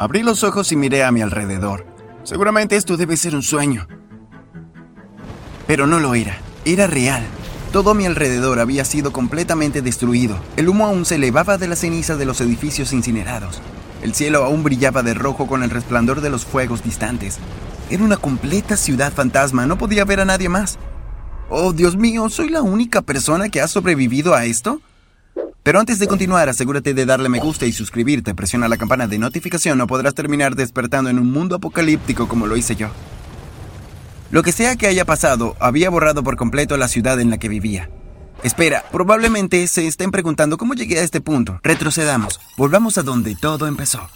Abrí los ojos y miré a mi alrededor. Seguramente esto debe ser un sueño. Pero no lo era, era real. Todo mi alrededor había sido completamente destruido. El humo aún se elevaba de la ceniza de los edificios incinerados. El cielo aún brillaba de rojo con el resplandor de los fuegos distantes. Era una completa ciudad fantasma, no podía ver a nadie más. Oh, Dios mío, ¿soy la única persona que ha sobrevivido a esto? Pero antes de continuar, asegúrate de darle me gusta y suscribirte. Presiona la campana de notificación o podrás terminar despertando en un mundo apocalíptico como lo hice yo. Lo que sea que haya pasado, había borrado por completo la ciudad en la que vivía. Espera, probablemente se estén preguntando cómo llegué a este punto. Retrocedamos, volvamos a donde todo empezó.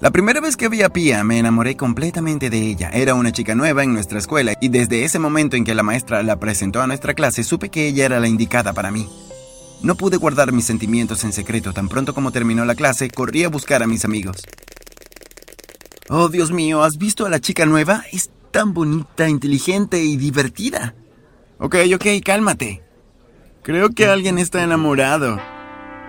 La primera vez que vi a Pia me enamoré completamente de ella. Era una chica nueva en nuestra escuela y desde ese momento en que la maestra la presentó a nuestra clase supe que ella era la indicada para mí. No pude guardar mis sentimientos en secreto. Tan pronto como terminó la clase, corrí a buscar a mis amigos. Oh, Dios mío, ¿has visto a la chica nueva? Es tan bonita, inteligente y divertida. Ok, ok, cálmate. Creo que alguien está enamorado.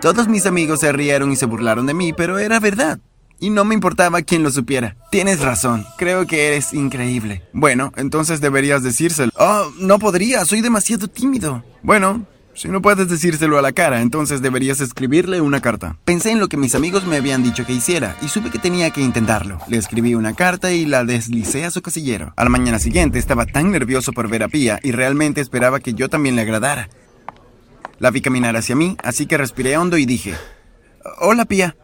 Todos mis amigos se rieron y se burlaron de mí, pero era verdad. Y no me importaba quién lo supiera. Tienes razón, creo que eres increíble. Bueno, entonces deberías decírselo. Oh, no podría, soy demasiado tímido. Bueno, si no puedes decírselo a la cara, entonces deberías escribirle una carta. Pensé en lo que mis amigos me habían dicho que hiciera y supe que tenía que intentarlo. Le escribí una carta y la deslicé a su casillero. A la mañana siguiente estaba tan nervioso por ver a Pía y realmente esperaba que yo también le agradara. La vi caminar hacia mí, así que respiré hondo y dije, Hola Pía.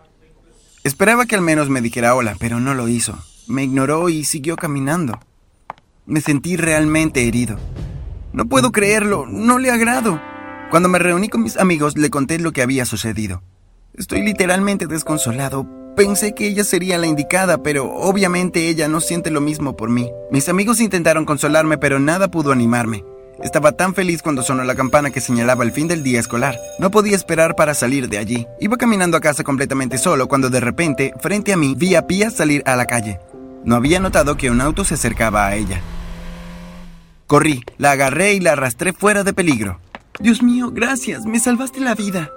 Esperaba que al menos me dijera hola, pero no lo hizo. Me ignoró y siguió caminando. Me sentí realmente herido. No puedo creerlo, no le agrado. Cuando me reuní con mis amigos le conté lo que había sucedido. Estoy literalmente desconsolado. Pensé que ella sería la indicada, pero obviamente ella no siente lo mismo por mí. Mis amigos intentaron consolarme, pero nada pudo animarme. Estaba tan feliz cuando sonó la campana que señalaba el fin del día escolar. No podía esperar para salir de allí. Iba caminando a casa completamente solo cuando de repente, frente a mí, vi a Pía salir a la calle. No había notado que un auto se acercaba a ella. Corrí, la agarré y la arrastré fuera de peligro. Dios mío, gracias, me salvaste la vida.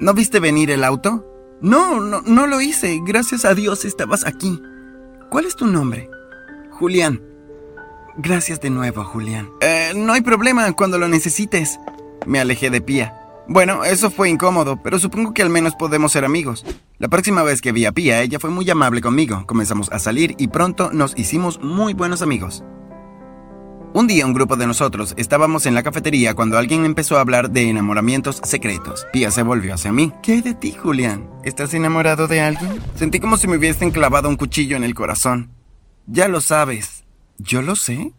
¿No viste venir el auto? No, no, no lo hice. Gracias a Dios estabas aquí. ¿Cuál es tu nombre? Julián. Gracias de nuevo, Julián. Eh, no hay problema cuando lo necesites. Me alejé de Pía. Bueno, eso fue incómodo, pero supongo que al menos podemos ser amigos. La próxima vez que vi a Pía, ella fue muy amable conmigo. Comenzamos a salir y pronto nos hicimos muy buenos amigos. Un día un grupo de nosotros estábamos en la cafetería cuando alguien empezó a hablar de enamoramientos secretos. Pia se volvió hacia mí. ¿Qué de ti, Julián? ¿Estás enamorado de alguien? Sentí como si me hubiesen clavado un cuchillo en el corazón. Ya lo sabes. ¿Yo lo sé?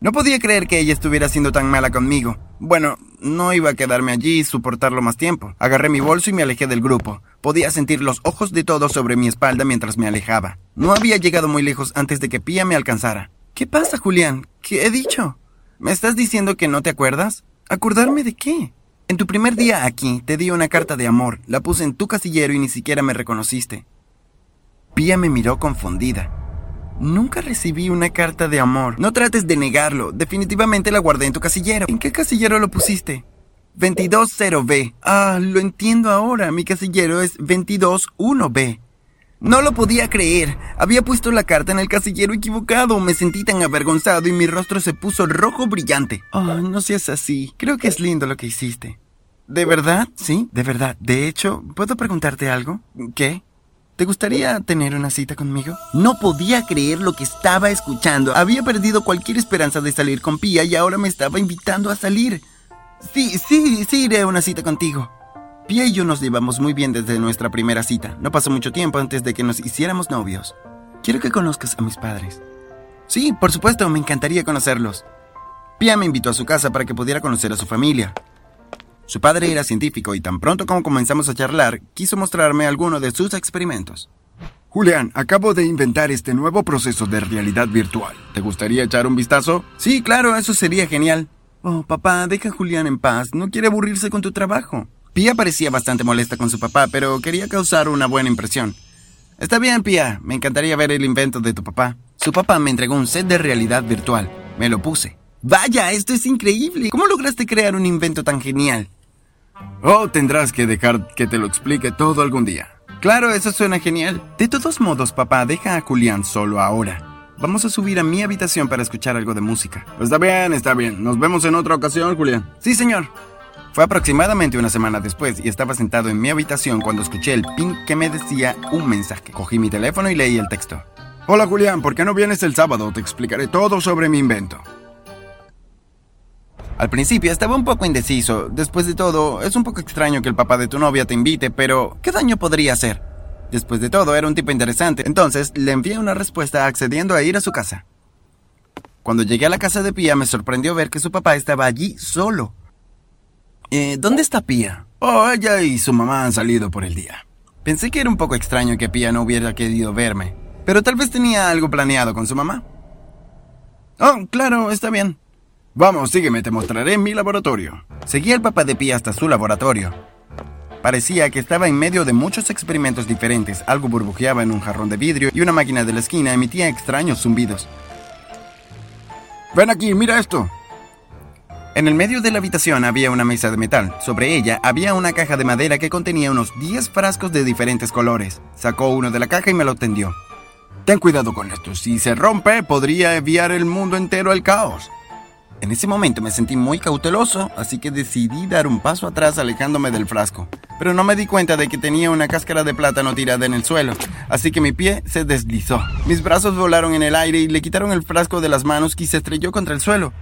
No podía creer que ella estuviera siendo tan mala conmigo. Bueno, no iba a quedarme allí y soportarlo más tiempo. Agarré mi bolso y me alejé del grupo. Podía sentir los ojos de todos sobre mi espalda mientras me alejaba. No había llegado muy lejos antes de que Pia me alcanzara. ¿Qué pasa, Julián? ¿Qué he dicho? ¿Me estás diciendo que no te acuerdas? ¿Acordarme de qué? En tu primer día aquí te di una carta de amor, la puse en tu casillero y ni siquiera me reconociste. Pía me miró confundida. Nunca recibí una carta de amor. No trates de negarlo, definitivamente la guardé en tu casillero. ¿En qué casillero lo pusiste? 220B. Ah, lo entiendo ahora, mi casillero es 221B. No lo podía creer. Había puesto la carta en el casillero equivocado. Me sentí tan avergonzado y mi rostro se puso rojo brillante. Oh, no seas así. Creo que es lindo lo que hiciste. ¿De verdad? Sí, de verdad. De hecho, ¿puedo preguntarte algo? ¿Qué? ¿Te gustaría tener una cita conmigo? No podía creer lo que estaba escuchando. Había perdido cualquier esperanza de salir con Pía y ahora me estaba invitando a salir. Sí, sí, sí iré a una cita contigo. Pia y yo nos llevamos muy bien desde nuestra primera cita. No pasó mucho tiempo antes de que nos hiciéramos novios. Quiero que conozcas a mis padres. Sí, por supuesto, me encantaría conocerlos. Pia me invitó a su casa para que pudiera conocer a su familia. Su padre era científico y tan pronto como comenzamos a charlar, quiso mostrarme alguno de sus experimentos. Julián, acabo de inventar este nuevo proceso de realidad virtual. ¿Te gustaría echar un vistazo? Sí, claro, eso sería genial. Oh, papá, deja a Julián en paz. No quiere aburrirse con tu trabajo. Pia parecía bastante molesta con su papá, pero quería causar una buena impresión. Está bien, Pia, me encantaría ver el invento de tu papá. Su papá me entregó un set de realidad virtual. Me lo puse. Vaya, esto es increíble. ¿Cómo lograste crear un invento tan genial? Oh, tendrás que dejar que te lo explique todo algún día. Claro, eso suena genial. De todos modos, papá, deja a Julián solo ahora. Vamos a subir a mi habitación para escuchar algo de música. Está bien, está bien. Nos vemos en otra ocasión, Julián. Sí, señor. Fue aproximadamente una semana después y estaba sentado en mi habitación cuando escuché el ping que me decía un mensaje. Cogí mi teléfono y leí el texto. Hola Julián, ¿por qué no vienes el sábado? Te explicaré todo sobre mi invento. Al principio estaba un poco indeciso. Después de todo, es un poco extraño que el papá de tu novia te invite, pero ¿qué daño podría hacer? Después de todo, era un tipo interesante. Entonces, le envié una respuesta accediendo a ir a su casa. Cuando llegué a la casa de Pía, me sorprendió ver que su papá estaba allí solo. Eh, ¿Dónde está Pía? Oh, ella y su mamá han salido por el día. Pensé que era un poco extraño que Pía no hubiera querido verme, pero tal vez tenía algo planeado con su mamá. Oh, claro, está bien. Vamos, sígueme, te mostraré mi laboratorio. Seguí al papá de Pía hasta su laboratorio. Parecía que estaba en medio de muchos experimentos diferentes. Algo burbujeaba en un jarrón de vidrio y una máquina de la esquina emitía extraños zumbidos. Ven aquí, mira esto. En el medio de la habitación había una mesa de metal. Sobre ella había una caja de madera que contenía unos 10 frascos de diferentes colores. Sacó uno de la caja y me lo tendió. Ten cuidado con esto. Si se rompe, podría enviar el mundo entero al caos. En ese momento me sentí muy cauteloso, así que decidí dar un paso atrás alejándome del frasco. Pero no me di cuenta de que tenía una cáscara de plátano tirada en el suelo, así que mi pie se deslizó. Mis brazos volaron en el aire y le quitaron el frasco de las manos y se estrelló contra el suelo.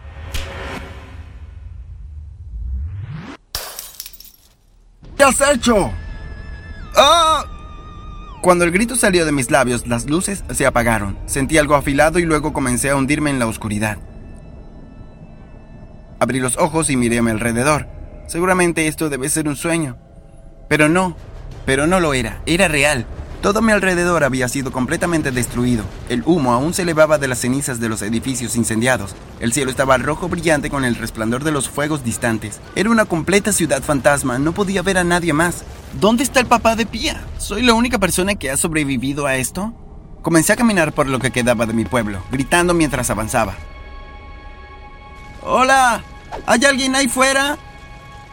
¿Qué has hecho? ¡Ah! Cuando el grito salió de mis labios, las luces se apagaron. Sentí algo afilado y luego comencé a hundirme en la oscuridad. Abrí los ojos y miré a mi alrededor. Seguramente esto debe ser un sueño. Pero no, pero no lo era, era real. Todo mi alrededor había sido completamente destruido. El humo aún se elevaba de las cenizas de los edificios incendiados. El cielo estaba rojo brillante con el resplandor de los fuegos distantes. Era una completa ciudad fantasma, no podía ver a nadie más. ¿Dónde está el papá de Pía? ¿Soy la única persona que ha sobrevivido a esto? Comencé a caminar por lo que quedaba de mi pueblo, gritando mientras avanzaba. ¡Hola! ¿Hay alguien ahí fuera?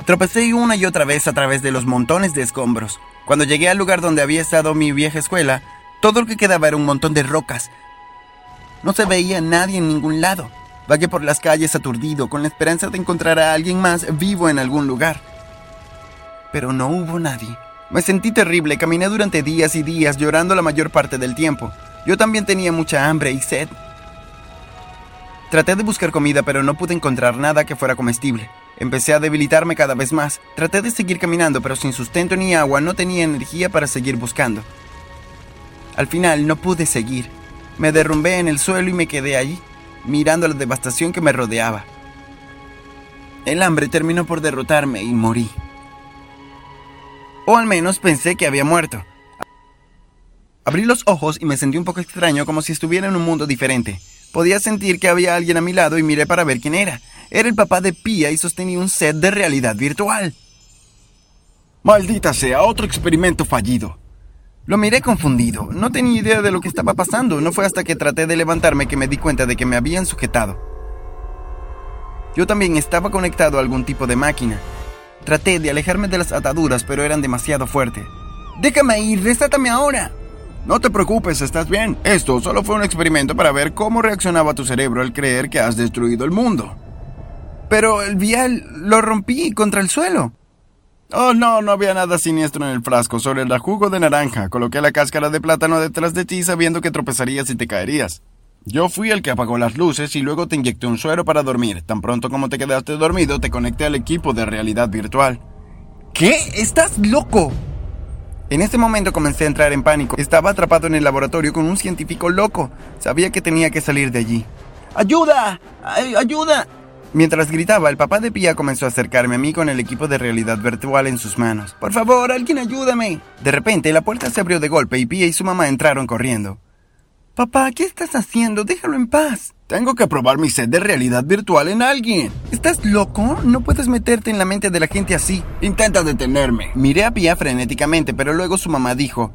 Tropecé una y otra vez a través de los montones de escombros. Cuando llegué al lugar donde había estado mi vieja escuela, todo lo que quedaba era un montón de rocas. No se veía nadie en ningún lado. Vagué por las calles aturdido, con la esperanza de encontrar a alguien más vivo en algún lugar. Pero no hubo nadie. Me sentí terrible, caminé durante días y días llorando la mayor parte del tiempo. Yo también tenía mucha hambre y sed. Traté de buscar comida, pero no pude encontrar nada que fuera comestible. Empecé a debilitarme cada vez más. Traté de seguir caminando, pero sin sustento ni agua no tenía energía para seguir buscando. Al final no pude seguir. Me derrumbé en el suelo y me quedé allí, mirando la devastación que me rodeaba. El hambre terminó por derrotarme y morí. O al menos pensé que había muerto. Abrí los ojos y me sentí un poco extraño como si estuviera en un mundo diferente. Podía sentir que había alguien a mi lado y miré para ver quién era. Era el papá de Pía y sostenía un set de realidad virtual. Maldita sea, otro experimento fallido. Lo miré confundido. No tenía idea de lo que estaba pasando. No fue hasta que traté de levantarme que me di cuenta de que me habían sujetado. Yo también estaba conectado a algún tipo de máquina. Traté de alejarme de las ataduras, pero eran demasiado fuertes. Déjame ir, desátame ahora. No te preocupes, estás bien. Esto solo fue un experimento para ver cómo reaccionaba tu cerebro al creer que has destruido el mundo. Pero el vial lo rompí contra el suelo. Oh, no, no había nada siniestro en el frasco, sobre el jugo de naranja. Coloqué la cáscara de plátano detrás de ti sabiendo que tropezarías y te caerías. Yo fui el que apagó las luces y luego te inyecté un suero para dormir. Tan pronto como te quedaste dormido, te conecté al equipo de realidad virtual. ¿Qué? ¡Estás loco! En ese momento comencé a entrar en pánico. Estaba atrapado en el laboratorio con un científico loco. Sabía que tenía que salir de allí. ¡Ayuda! ¡Ay, ¡Ayuda! Mientras gritaba, el papá de Pía comenzó a acercarme a mí con el equipo de realidad virtual en sus manos. Por favor, alguien ayúdame. De repente, la puerta se abrió de golpe y Pía y su mamá entraron corriendo. Papá, ¿qué estás haciendo? Déjalo en paz. Tengo que probar mi set de realidad virtual en alguien. ¿Estás loco? No puedes meterte en la mente de la gente así. Intenta detenerme. Miré a Pia frenéticamente, pero luego su mamá dijo,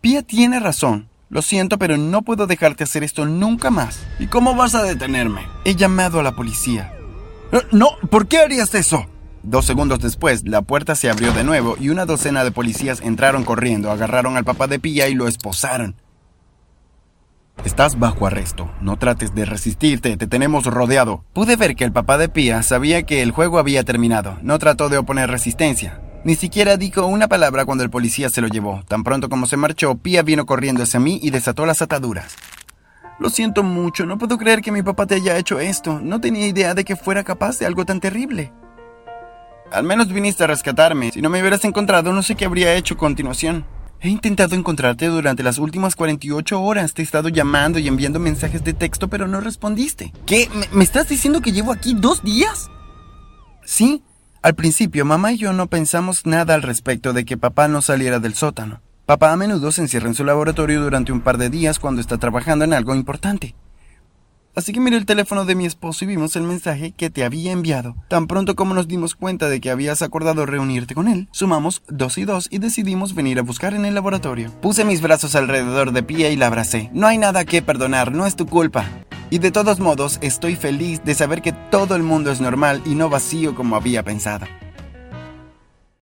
Pia tiene razón. Lo siento, pero no puedo dejarte hacer esto nunca más. ¿Y cómo vas a detenerme? He llamado a la policía. No, ¿por qué harías eso? Dos segundos después, la puerta se abrió de nuevo y una docena de policías entraron corriendo, agarraron al papá de Pía y lo esposaron. Estás bajo arresto. No trates de resistirte, te tenemos rodeado. Pude ver que el papá de Pía sabía que el juego había terminado. No trató de oponer resistencia. Ni siquiera dijo una palabra cuando el policía se lo llevó. Tan pronto como se marchó, Pía vino corriendo hacia mí y desató las ataduras. Lo siento mucho, no puedo creer que mi papá te haya hecho esto. No tenía idea de que fuera capaz de algo tan terrible. Al menos viniste a rescatarme. Si no me hubieras encontrado, no sé qué habría hecho a continuación. He intentado encontrarte durante las últimas 48 horas. Te he estado llamando y enviando mensajes de texto, pero no respondiste. ¿Qué? ¿Me, estás diciendo que llevo aquí dos días? Sí. Al principio, mamá y yo no pensamos nada al respecto de que papá no saliera del sótano. Papá a menudo se encierra en su laboratorio durante un par de días cuando está trabajando en algo importante. Así que miré el teléfono de mi esposo y vimos el mensaje que te había enviado. Tan pronto como nos dimos cuenta de que habías acordado reunirte con él, sumamos dos y dos y decidimos venir a buscar en el laboratorio. Puse mis brazos alrededor de Pia y la abracé. No hay nada que perdonar, no es tu culpa. Y de todos modos, estoy feliz de saber que todo el mundo es normal y no vacío como había pensado.